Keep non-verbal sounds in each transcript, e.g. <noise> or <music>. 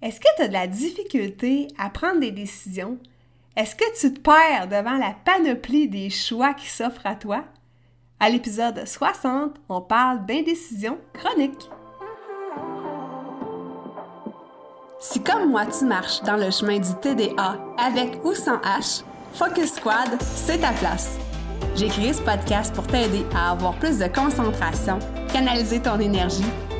Est-ce que tu as de la difficulté à prendre des décisions? Est-ce que tu te perds devant la panoplie des choix qui s'offrent à toi? À l'épisode 60, on parle d'indécision chronique. Si comme moi tu marches dans le chemin du TDA avec ou sans H, Focus Squad, c'est ta place. J'ai créé ce podcast pour t'aider à avoir plus de concentration, canaliser ton énergie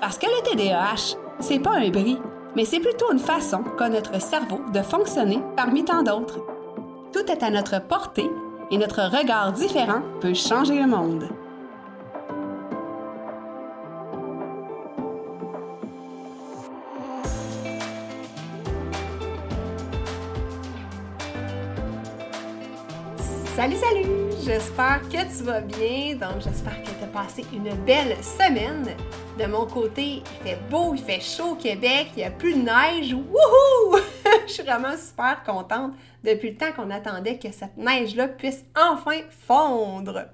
Parce que le TDAH, c'est pas un bris, mais c'est plutôt une façon qu'a notre cerveau de fonctionner parmi tant d'autres. Tout est à notre portée et notre regard différent peut changer le monde. Salut, salut! J'espère que tu vas bien. Donc, j'espère que tu as passé une belle semaine. De mon côté, il fait beau, il fait chaud au Québec, il n'y a plus de neige. Wouhou! <laughs> Je suis vraiment super contente depuis le temps qu'on attendait que cette neige-là puisse enfin fondre.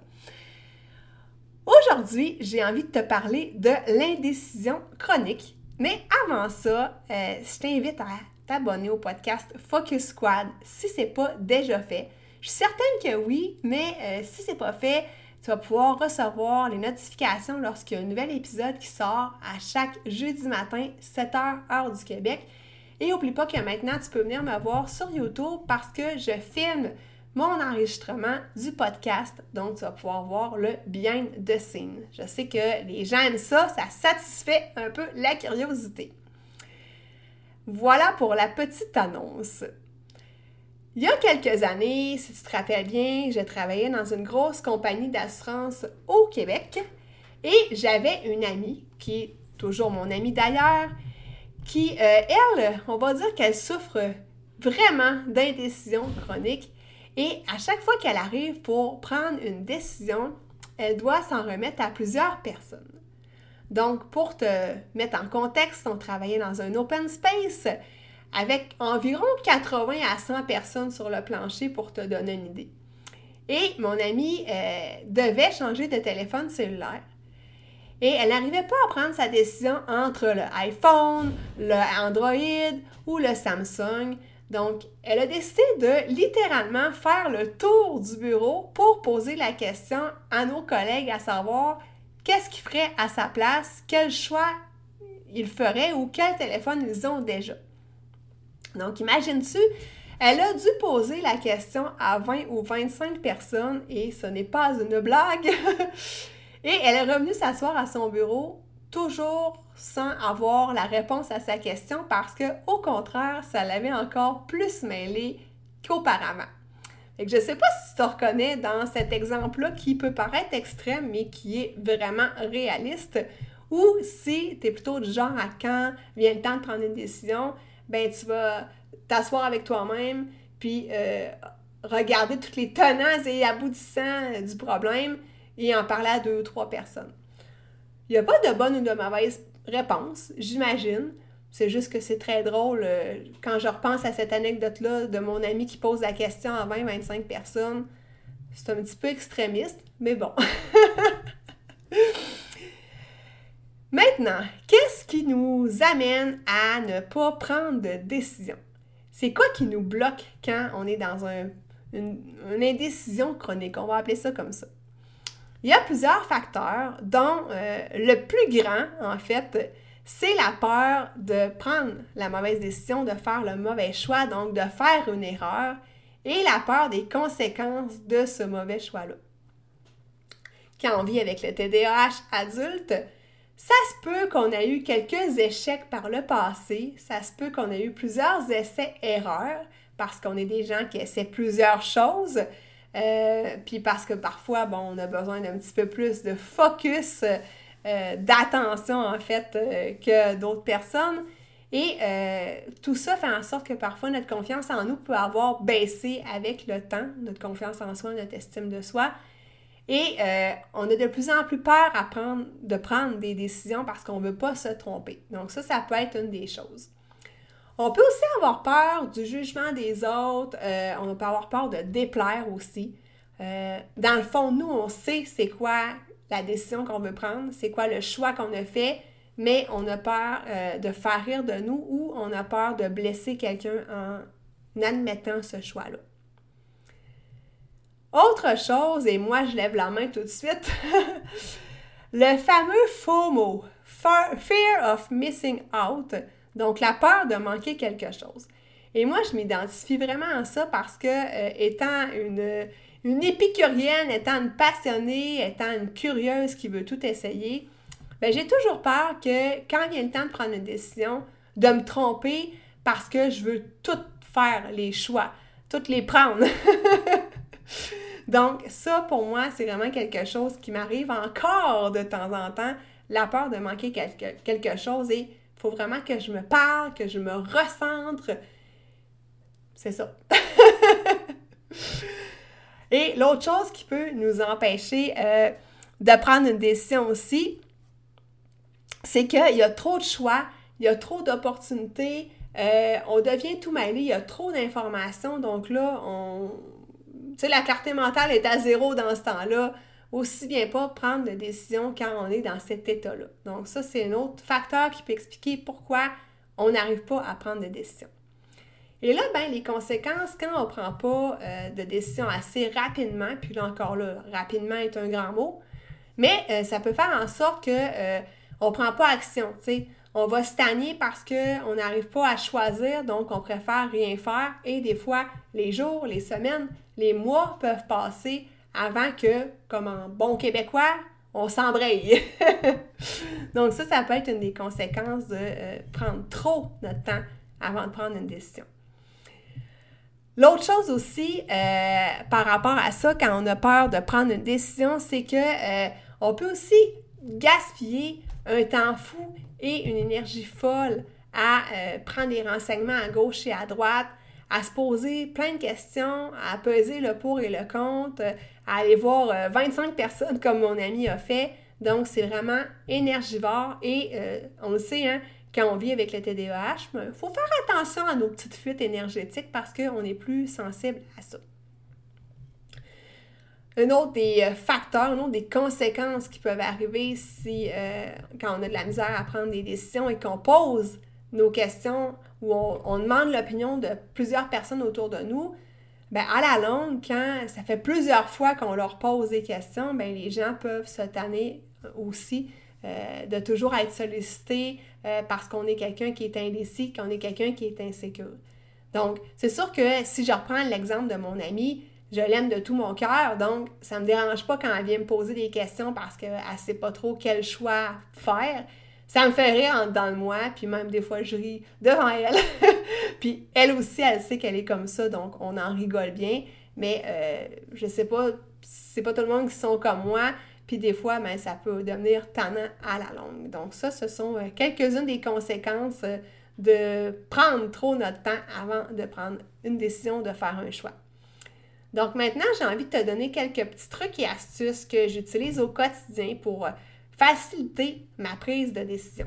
Aujourd'hui, j'ai envie de te parler de l'indécision chronique. Mais avant ça, euh, je t'invite à t'abonner au podcast Focus Squad si ce n'est pas déjà fait. Je suis certaine que oui, mais euh, si ce n'est pas fait, tu vas pouvoir recevoir les notifications lorsqu'il y a un nouvel épisode qui sort à chaque jeudi matin, 7h, heure du Québec. Et n'oublie pas que maintenant, tu peux venir me voir sur YouTube parce que je filme mon enregistrement du podcast. Donc, tu vas pouvoir voir le bien de scene. Je sais que les gens aiment ça, ça satisfait un peu la curiosité. Voilà pour la petite annonce. Il y a quelques années, si tu te rappelles bien, je travaillais dans une grosse compagnie d'assurance au Québec et j'avais une amie, qui est toujours mon amie d'ailleurs, qui, euh, elle, on va dire qu'elle souffre vraiment d'indécision chronique et à chaque fois qu'elle arrive pour prendre une décision, elle doit s'en remettre à plusieurs personnes. Donc, pour te mettre en contexte, on travaillait dans un open space avec environ 80 à 100 personnes sur le plancher pour te donner une idée. Et mon amie euh, devait changer de téléphone cellulaire. Et elle n'arrivait pas à prendre sa décision entre le iPhone, le Android ou le Samsung. Donc, elle a décidé de littéralement faire le tour du bureau pour poser la question à nos collègues à savoir qu'est-ce qu'ils feraient à sa place, quel choix ils feraient ou quel téléphone ils ont déjà. Donc, imagine-tu, elle a dû poser la question à 20 ou 25 personnes et ce n'est pas une blague. <laughs> et elle est revenue s'asseoir à son bureau toujours sans avoir la réponse à sa question parce que, au contraire, ça l'avait encore plus mêlée qu'auparavant. Je ne sais pas si tu te reconnais dans cet exemple-là qui peut paraître extrême, mais qui est vraiment réaliste, ou si tu es plutôt du genre à quand vient le temps de prendre une décision, ben tu vas t'asseoir avec toi-même, puis euh, regarder toutes les tenants et aboutissants du problème et en parler à deux ou trois personnes. Il n'y a pas de bonne ou de mauvaise réponse, j'imagine. C'est juste que c'est très drôle euh, quand je repense à cette anecdote-là de mon ami qui pose la question à 20-25 personnes. C'est un petit peu extrémiste, mais bon. <laughs> Maintenant, qu'est-ce qui nous amène à ne pas prendre de décision? C'est quoi qui nous bloque quand on est dans une, indécision chronique? On va appeler ça comme ça. Il y a plusieurs facteurs, dont euh, le plus grand, en fait, c'est la peur de prendre la mauvaise décision, de faire le mauvais choix, donc de faire une erreur, et la peur des conséquences de ce mauvais choix-là. Quand on vit avec le TDAH adulte, ça se peut qu'on ait eu quelques échecs par le passé, ça se peut qu'on ait eu plusieurs essais-erreurs, parce qu'on est des gens qui essaient plusieurs choses, euh, puis parce que parfois, bon, on a besoin d'un petit peu plus de focus, euh, d'attention en fait, euh, que d'autres personnes. Et tout ça fait en sorte que parfois notre confiance en nous peut avoir baissé avec le temps, notre confiance en soi, notre estime de soi. Et euh, on a de plus en plus peur de prendre des décisions parce qu'on ne veut pas se tromper. Donc ça, ça peut être une des choses. On peut aussi avoir peur du jugement des autres, euh, on peut avoir peur de déplaire aussi. Euh, dans le fond, nous, on sait c'est quoi la décision qu'on veut prendre, c'est quoi le choix qu'on a fait, mais on a peur de faire rire de nous ou on a peur de blesser quelqu'un en admettant ce choix-là. Autre chose, et moi je lève la main tout de suite, <laughs> le fameux FOMO, Fear of Missing Out, donc la peur de manquer quelque chose. Et moi, je m'identifie vraiment à ça parce que, euh, étant une, épicurienne, étant une passionnée, étant une curieuse qui veut tout essayer, ben, j'ai toujours peur que quand vient le temps de prendre une décision, de me tromper parce que je veux tout faire les choix, toutes les prendre. <laughs> Donc, ça, pour moi, c'est vraiment quelque chose qui m'arrive encore de temps en temps, la peur de manquer quelque, quelque chose et il faut vraiment que je me parle, que je me recentre. C'est ça. <laughs> et l'autre chose qui peut nous empêcher euh, de prendre une décision aussi, c'est qu'il y a trop de choix, il y a trop d'opportunités, euh, on devient tout mêlé, il y a trop d'informations, donc là, on, sais, la clarté mentale est à zéro dans ce temps-là. Aussi bien pas prendre de décision quand on est dans cet état-là. Donc, ça, c'est un autre facteur qui peut expliquer pourquoi on n'arrive pas à prendre de décision. Et là, ben, les conséquences, quand on ne prend pas euh, de décision assez rapidement, puis là encore là, rapidement est un grand mot, mais euh, ça peut faire en sorte qu'on euh, ne prend pas action. sais on va stagner parce qu'on n'arrive pas à choisir, donc on préfère rien faire. Et des fois, les jours, les semaines, les mois peuvent passer avant que, comme en bon québécois, on s'embraye. <laughs> donc ça, ça peut être une des conséquences de euh, prendre trop notre temps avant de prendre une décision. L'autre chose aussi, euh, par rapport à ça, quand on a peur de prendre une décision, c'est que euh, on peut aussi gaspiller un temps fou et une énergie folle à prendre des renseignements à gauche et à droite, à se poser plein de questions, à peser le pour et le contre, à aller voir 25 euh, <laughs> personnes comme mon ami a fait. Donc, c'est vraiment énergivore et euh, on le sait, hein, quand on vit avec le TDAH, il faut faire attention à nos petites fuites énergétiques parce qu'on est plus sensible à ça. Un autre des euh, facteurs, un autre des conséquences qui peuvent arriver si, quand on a de la misère à prendre des décisions et qu'on pose nos questions ou on, demande l'opinion de plusieurs personnes autour de nous, ben à la longue, quand ça fait plusieurs fois qu'on leur pose des questions, ben les gens peuvent se tanner aussi euh, de toujours être sollicités parce qu'on est quelqu'un qui est indécis, qu'on est quelqu'un qui est insécure. Donc, c'est sûr que si je reprends l'exemple de mon ami, je l'aime de tout mon cœur, donc ça me dérange pas quand elle vient me poser des questions parce qu'elle ne sait pas trop quel choix faire. Ça me fait rire dans le moi, puis même des fois je ris devant elle. <laughs> puis elle aussi, elle sait qu'elle est comme ça, donc on en rigole bien. Mais euh, je sais pas, c'est pas tout le monde qui sont comme moi. Puis des fois, ben, ça peut devenir tannant à la longue. Donc ça, ce sont euh, quelques-unes des conséquences euh, de prendre trop notre temps avant de prendre une décision, de faire un choix. Donc maintenant, j'ai envie de te donner quelques petits trucs et astuces que j'utilise au quotidien pour euh, faciliter ma prise de décision.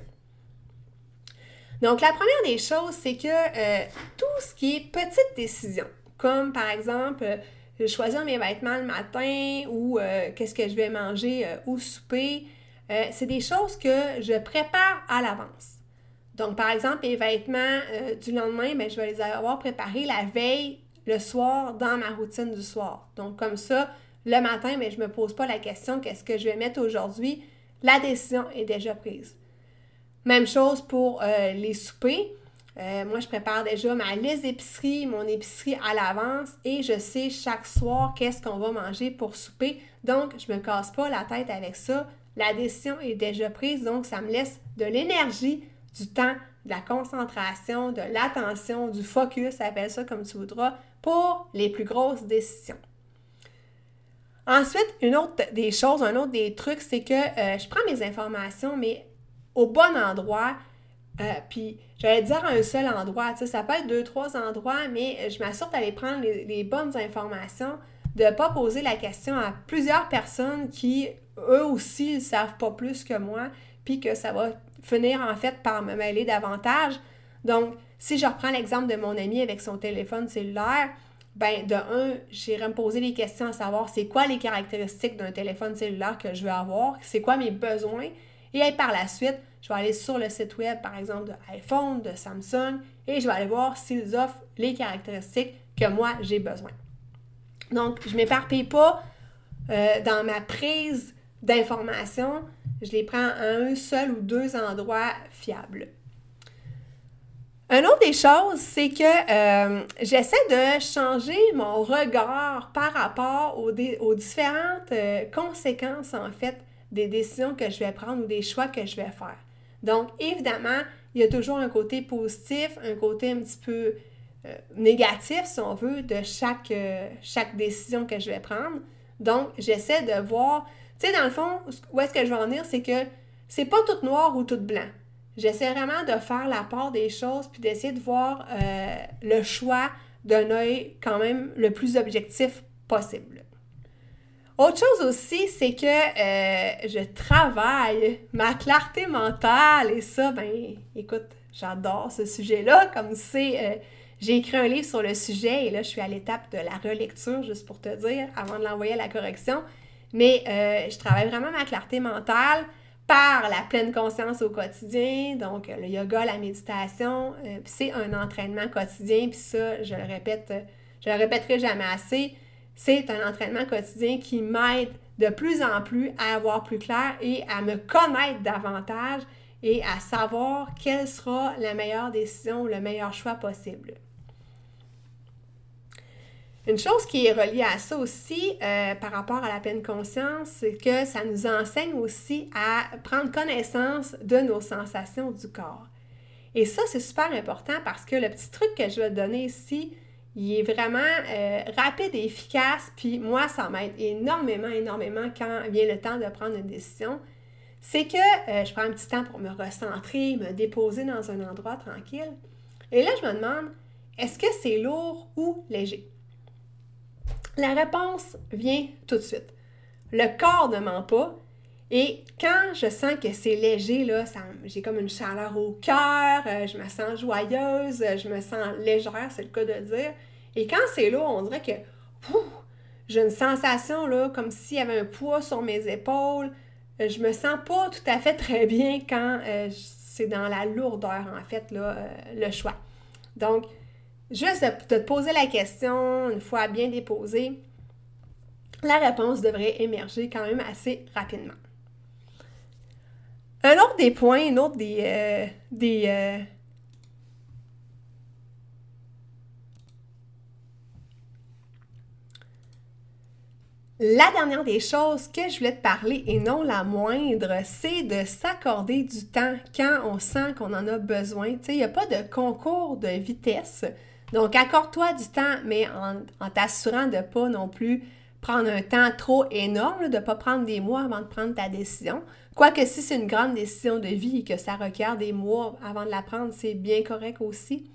Donc la première des choses, c'est que euh, tout ce qui est petite décision, comme par exemple euh, choisir mes vêtements le matin ou qu'est-ce que je vais manger au souper, c'est des choses que je prépare à l'avance. Donc, par exemple, mes vêtements du lendemain, ben, je vais les avoir préparés la veille le soir dans ma routine du soir. Donc, comme ça, le matin, mais je ne me pose pas la question qu'est-ce que je vais mettre aujourd'hui. La décision est déjà prise. Même chose pour euh, les soupers. Euh, moi, je prépare déjà ma liste d'épicerie, mon épicerie à l'avance et je sais chaque soir qu'est-ce qu'on va manger pour souper. Donc, je ne me casse pas la tête avec ça. La décision est déjà prise, donc ça me laisse de l'énergie, du temps, de la concentration, de l'attention, du focus, appelle ça comme tu voudras, pour les plus grosses décisions. Ensuite, une autre des choses, un autre des trucs, c'est que euh, je prends mes informations, mais au bon endroit, Euh, puis j'allais dire un seul endroit, tu sais, ça peut être deux, trois endroits, mais je m'assure d'aller prendre les, bonnes informations, de ne pas poser la question à plusieurs personnes qui, eux aussi, ne savent pas plus que moi, puis que ça va finir en fait par me mêler davantage. Donc, si je reprends l'exemple de mon ami avec son téléphone cellulaire, ben de un, j'irai me poser des questions à savoir c'est quoi les caractéristiques d'un téléphone cellulaire que je veux avoir, c'est quoi mes besoins, et par la suite, je vais aller sur le site web, par exemple, de iPhone, de Samsung, et je vais aller voir s'ils offrent les caractéristiques que moi, j'ai besoin. Donc, je ne m'éparpille pas euh, dans ma prise d'informations. Je les prends à un seul ou deux endroits fiables. Une autre des choses, c'est que euh, j'essaie de changer mon regard par rapport aux, différentes euh, conséquences, en fait, des décisions que je vais prendre ou des choix que je vais faire. Donc, évidemment, il y a toujours un côté positif, un côté un petit peu euh, négatif, si on veut, de chaque, chaque décision que je vais prendre. Donc, j'essaie de voir, tu sais, dans le fond, où est-ce que je veux en venir, c'est que c'est pas tout noir ou tout blanc. J'essaie vraiment de faire la part des choses puis d'essayer de voir euh, le choix d'un œil quand même le plus objectif possible. Autre chose aussi, c'est que euh, je travaille ma clarté mentale et ça, ben écoute, j'adore ce sujet-là. Comme c'est, euh, j'ai écrit un livre sur le sujet et là, je suis à l'étape de la relecture, juste pour te dire, avant de l'envoyer à la correction. Mais je travaille vraiment ma clarté mentale par la pleine conscience au quotidien, donc le yoga, la méditation, euh, c'est un entraînement quotidien, puis ça, je le répète, je le répéterai jamais assez, c'est un entraînement quotidien qui m'aide de plus en plus à avoir plus clair et à me connaître davantage et à savoir quelle sera la meilleure décision, le meilleur choix possible. Une chose qui est reliée à ça aussi, euh, par rapport à la pleine conscience, c'est que ça nous enseigne aussi à prendre connaissance de nos sensations du corps. Et ça, c'est super important parce que le petit truc que je vais te donner ici, il est vraiment euh, rapide et efficace, puis moi, ça m'aide énormément, énormément quand vient le temps de prendre une décision. C'est que euh, je prends un petit temps pour me recentrer, me déposer dans un endroit tranquille. Et là, je me demande, est-ce que c'est lourd ou léger? La réponse vient tout de suite. Le corps ne ment pas. Et quand je sens que c'est léger, là, j'ai comme une chaleur au cœur, euh, je me sens joyeuse, je me sens légère, c'est le cas de dire. Et quand c'est lourd, on dirait que j'ai une sensation là, comme s'il y avait un poids sur mes épaules. Euh, je me sens pas tout à fait très bien quand euh, c'est dans la lourdeur, en fait, là, le choix. Donc, Juste de, te poser la question, une fois bien déposée, la réponse devrait émerger quand même assez rapidement. Un autre des points, un autre des, euh, euh, La dernière des choses que je voulais te parler, et non la moindre, c'est de s'accorder du temps quand on sent qu'on en a besoin. Il n'y a pas de concours de vitesse. Donc, accorde-toi du temps, mais en, t'assurant de ne pas non plus prendre un temps trop énorme, de ne pas prendre des mois avant de prendre ta décision. Quoique si c'est une grande décision de vie et que ça requiert des mois avant de la prendre, c'est bien correct aussi.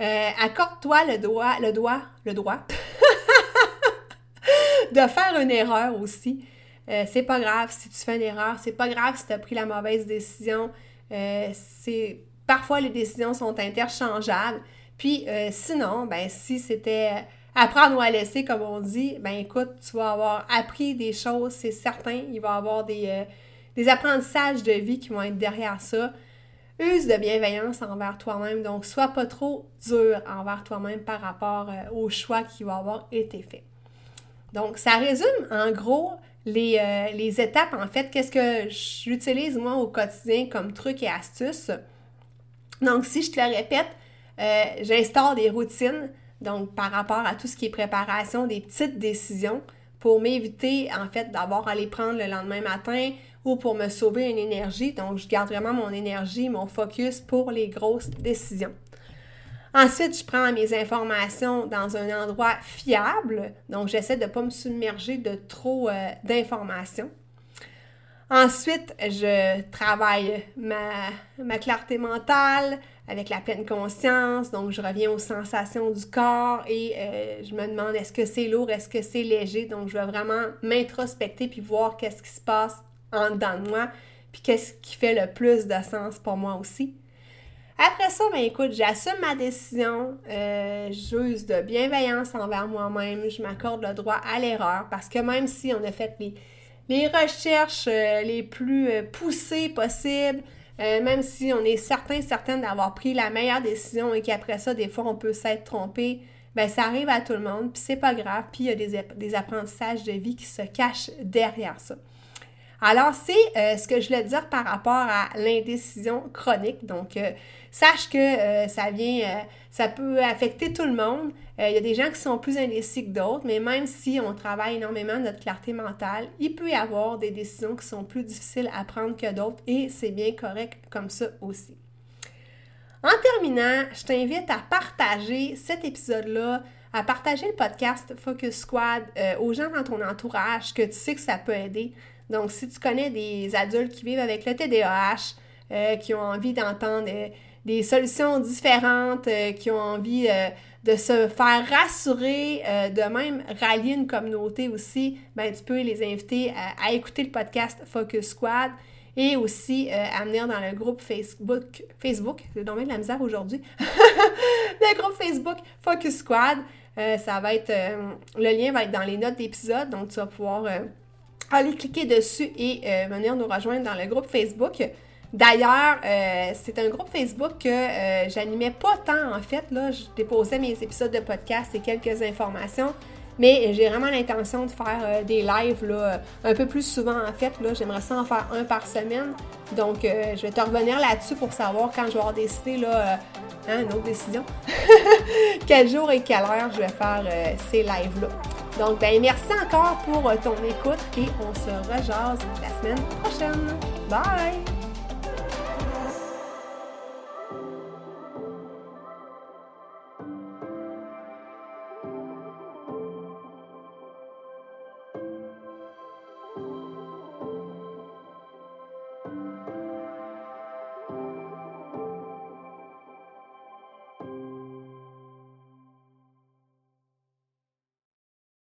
Euh, accorde-toi le droit, le le droit <laughs> de faire une erreur aussi. Euh, c'est pas grave si tu fais une erreur, c'est pas grave si tu as pris la mauvaise décision. Euh, parfois les décisions sont interchangeables. Puis euh, sinon, ben, si c'était apprendre ou à laisser, comme on dit, ben écoute, tu vas avoir appris des choses, c'est certain. Il va y avoir des, euh, des apprentissages de vie qui vont être derrière ça. Use de bienveillance envers toi-même, donc sois pas trop dur envers toi-même par rapport euh, au choix qui va avoir été fait. Donc, ça résume en gros les, les étapes, en fait, qu'est-ce que j'utilise moi au quotidien comme trucs et astuces. Donc, si je te le répète, euh, j'instaure des routines, donc par rapport à tout ce qui est préparation, des petites décisions pour m'éviter en fait d'avoir à les prendre le lendemain matin ou pour me sauver une énergie. Donc, je garde vraiment mon énergie, mon focus pour les grosses décisions. Ensuite, je prends mes informations dans un endroit fiable. Donc, j'essaie de ne pas me submerger de trop euh, d'informations. Ensuite, je travaille ma, ma, clarté mentale avec la pleine conscience. Donc, je reviens aux sensations du corps et euh, je me demande est-ce que c'est lourd, est-ce que c'est léger? Donc, je vais vraiment m'introspecter puis voir qu'est-ce qui se passe en dedans de moi puis qu'est-ce qui fait le plus de sens pour moi aussi. Après ça, ben écoute, j'assume ma décision, euh, j'use de bienveillance envers moi-même, je m'accorde le droit à l'erreur parce que même si on a fait les, recherches euh, les plus poussées possibles, euh, même si on est certain, certaine d'avoir pris la meilleure décision et qu'après ça, des fois, on peut s'être trompé, ben ça arrive à tout le monde, puis c'est pas grave, puis il y a des apprentissages de vie qui se cachent derrière ça. Alors, c'est euh, ce que je voulais dire par rapport à l'indécision chronique. Donc, euh, sache que euh, ça vient, ça peut affecter tout le monde. Il y a des gens qui sont plus indécis que d'autres, mais même si on travaille énormément notre clarté mentale, il peut y avoir des décisions qui sont plus difficiles à prendre que d'autres et c'est bien correct comme ça aussi. En terminant, je t'invite à partager cet épisode-là, à partager le podcast Focus Squad aux gens dans ton entourage que tu sais que ça peut aider. Donc, si tu connais des adultes qui vivent avec le TDAH, euh, qui ont envie d'entendre euh, des solutions différentes, euh, qui ont envie de se faire rassurer, de même rallier une communauté aussi, ben, tu peux les inviter à, écouter le podcast Focus Squad et aussi à venir dans le groupe Facebook. Facebook, j'ai donné de la misère aujourd'hui. <laughs> le groupe Facebook Focus Squad. ça va être, le lien va être dans les notes d'épisode, donc tu vas pouvoir Allez cliquer dessus et euh, venir nous rejoindre dans le groupe Facebook. D'ailleurs, euh, c'est un groupe Facebook que euh, j'animais pas tant en fait. Là, je déposais mes épisodes de podcast et quelques informations. Mais j'ai vraiment l'intention de faire des lives là, un peu plus souvent en fait. Là, j'aimerais ça en faire un par semaine. Donc, je vais te revenir là-dessus pour savoir quand je vais avoir décidé là, hein, une autre décision. <laughs> quel jour et quelle heure je vais faire ces lives-là. Donc, ben, merci encore pour ton écoute et on se rejase la semaine prochaine. Bye!